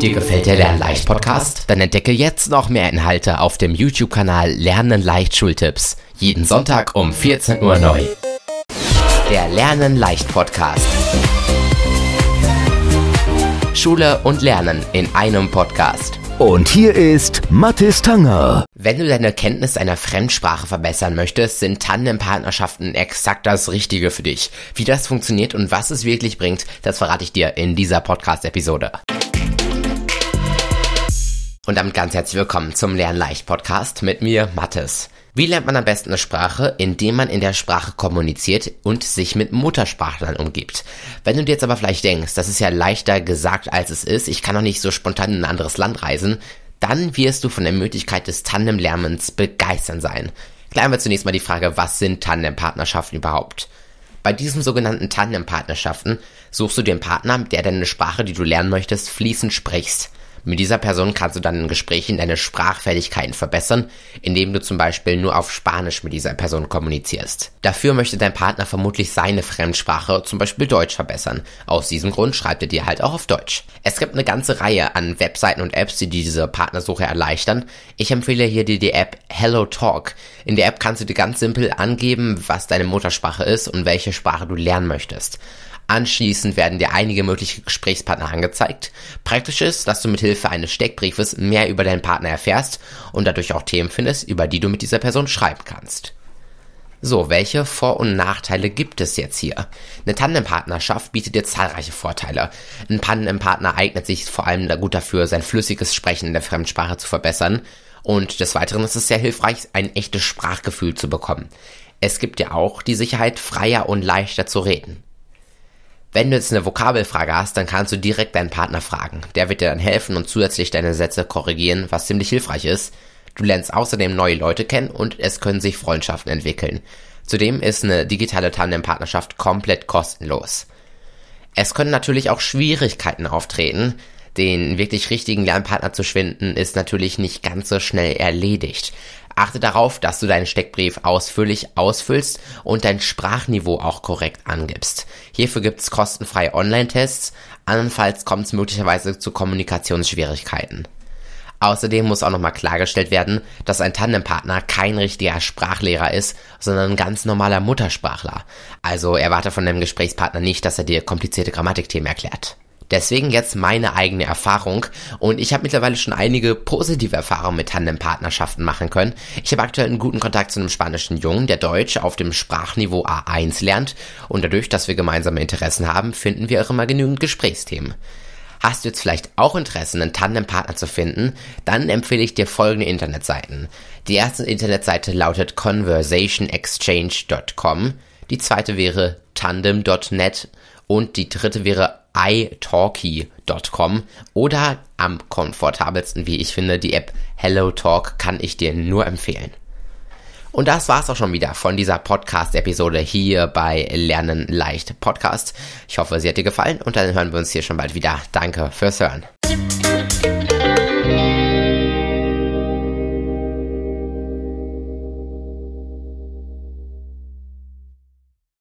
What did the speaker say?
Dir gefällt der Lernleicht Podcast? Dann entdecke jetzt noch mehr Inhalte auf dem YouTube-Kanal Lernen leicht Schultipps. Jeden Sonntag um 14 Uhr neu. Der Lernen leicht Podcast. Schule und Lernen in einem Podcast. Und hier ist Mathis Tanger. Wenn du deine Kenntnis einer Fremdsprache verbessern möchtest, sind Tandempartnerschaften exakt das Richtige für dich. Wie das funktioniert und was es wirklich bringt, das verrate ich dir in dieser Podcast-Episode. Und damit ganz herzlich willkommen zum Lernleicht Podcast mit mir, Mathis. Wie lernt man am besten eine Sprache? Indem man in der Sprache kommuniziert und sich mit Muttersprachlern umgibt. Wenn du dir jetzt aber vielleicht denkst, das ist ja leichter gesagt als es ist, ich kann doch nicht so spontan in ein anderes Land reisen, dann wirst du von der Möglichkeit des Tandemlernens begeistern sein. Klären wir zunächst mal die Frage, was sind Tandempartnerschaften überhaupt? Bei diesen sogenannten Tandempartnerschaften suchst du einen Partner, der deine Sprache, die du lernen möchtest, fließend sprichst. Mit dieser Person kannst du dann in Gesprächen deine Sprachfähigkeiten verbessern, indem du zum Beispiel nur auf Spanisch mit dieser Person kommunizierst. Dafür möchte dein Partner vermutlich seine Fremdsprache, zum Beispiel Deutsch, verbessern. Aus diesem Grund schreibt er dir halt auch auf Deutsch. Es gibt eine ganze Reihe an Webseiten und Apps, die diese Partnersuche erleichtern. Ich empfehle hier dir die App Hello Talk. In der App kannst du dir ganz simpel angeben, was deine Muttersprache ist und welche Sprache du lernen möchtest. Anschließend werden dir einige mögliche Gesprächspartner angezeigt. Praktisch ist, dass du mit Hilfe eines Steckbriefes mehr über deinen Partner erfährst und dadurch auch Themen findest, über die du mit dieser Person schreiben kannst. So, welche Vor- und Nachteile gibt es jetzt hier? Eine Tandempartnerschaft bietet dir zahlreiche Vorteile. Ein Tandempartner eignet sich vor allem gut dafür, sein flüssiges Sprechen in der Fremdsprache zu verbessern. Und des Weiteren ist es sehr hilfreich, ein echtes Sprachgefühl zu bekommen. Es gibt dir auch die Sicherheit, freier und leichter zu reden. Wenn du jetzt eine Vokabelfrage hast, dann kannst du direkt deinen Partner fragen. Der wird dir dann helfen und zusätzlich deine Sätze korrigieren, was ziemlich hilfreich ist. Du lernst außerdem neue Leute kennen und es können sich Freundschaften entwickeln. Zudem ist eine digitale Tandempartnerschaft komplett kostenlos. Es können natürlich auch Schwierigkeiten auftreten. Den wirklich richtigen Lernpartner zu schwinden ist natürlich nicht ganz so schnell erledigt. Achte darauf, dass du deinen Steckbrief ausführlich ausfüllst und dein Sprachniveau auch korrekt angibst. Hierfür gibt es kostenfreie Online-Tests, andernfalls kommt es möglicherweise zu Kommunikationsschwierigkeiten. Außerdem muss auch nochmal klargestellt werden, dass ein Tandempartner kein richtiger Sprachlehrer ist, sondern ein ganz normaler Muttersprachler. Also erwarte von deinem Gesprächspartner nicht, dass er dir komplizierte Grammatikthemen erklärt. Deswegen jetzt meine eigene Erfahrung und ich habe mittlerweile schon einige positive Erfahrungen mit Tandempartnerschaften machen können. Ich habe aktuell einen guten Kontakt zu einem spanischen Jungen, der Deutsch auf dem Sprachniveau A1 lernt und dadurch, dass wir gemeinsame Interessen haben, finden wir auch immer genügend Gesprächsthemen. Hast du jetzt vielleicht auch Interesse, einen Tandempartner zu finden, dann empfehle ich dir folgende Internetseiten. Die erste Internetseite lautet conversationexchange.com, die zweite wäre tandem.net und die dritte wäre italki.com oder am komfortabelsten, wie ich finde, die App HelloTalk kann ich dir nur empfehlen. Und das war's auch schon wieder von dieser Podcast-Episode hier bei Lernen leicht Podcast. Ich hoffe, sie hat dir gefallen und dann hören wir uns hier schon bald wieder. Danke fürs Hören.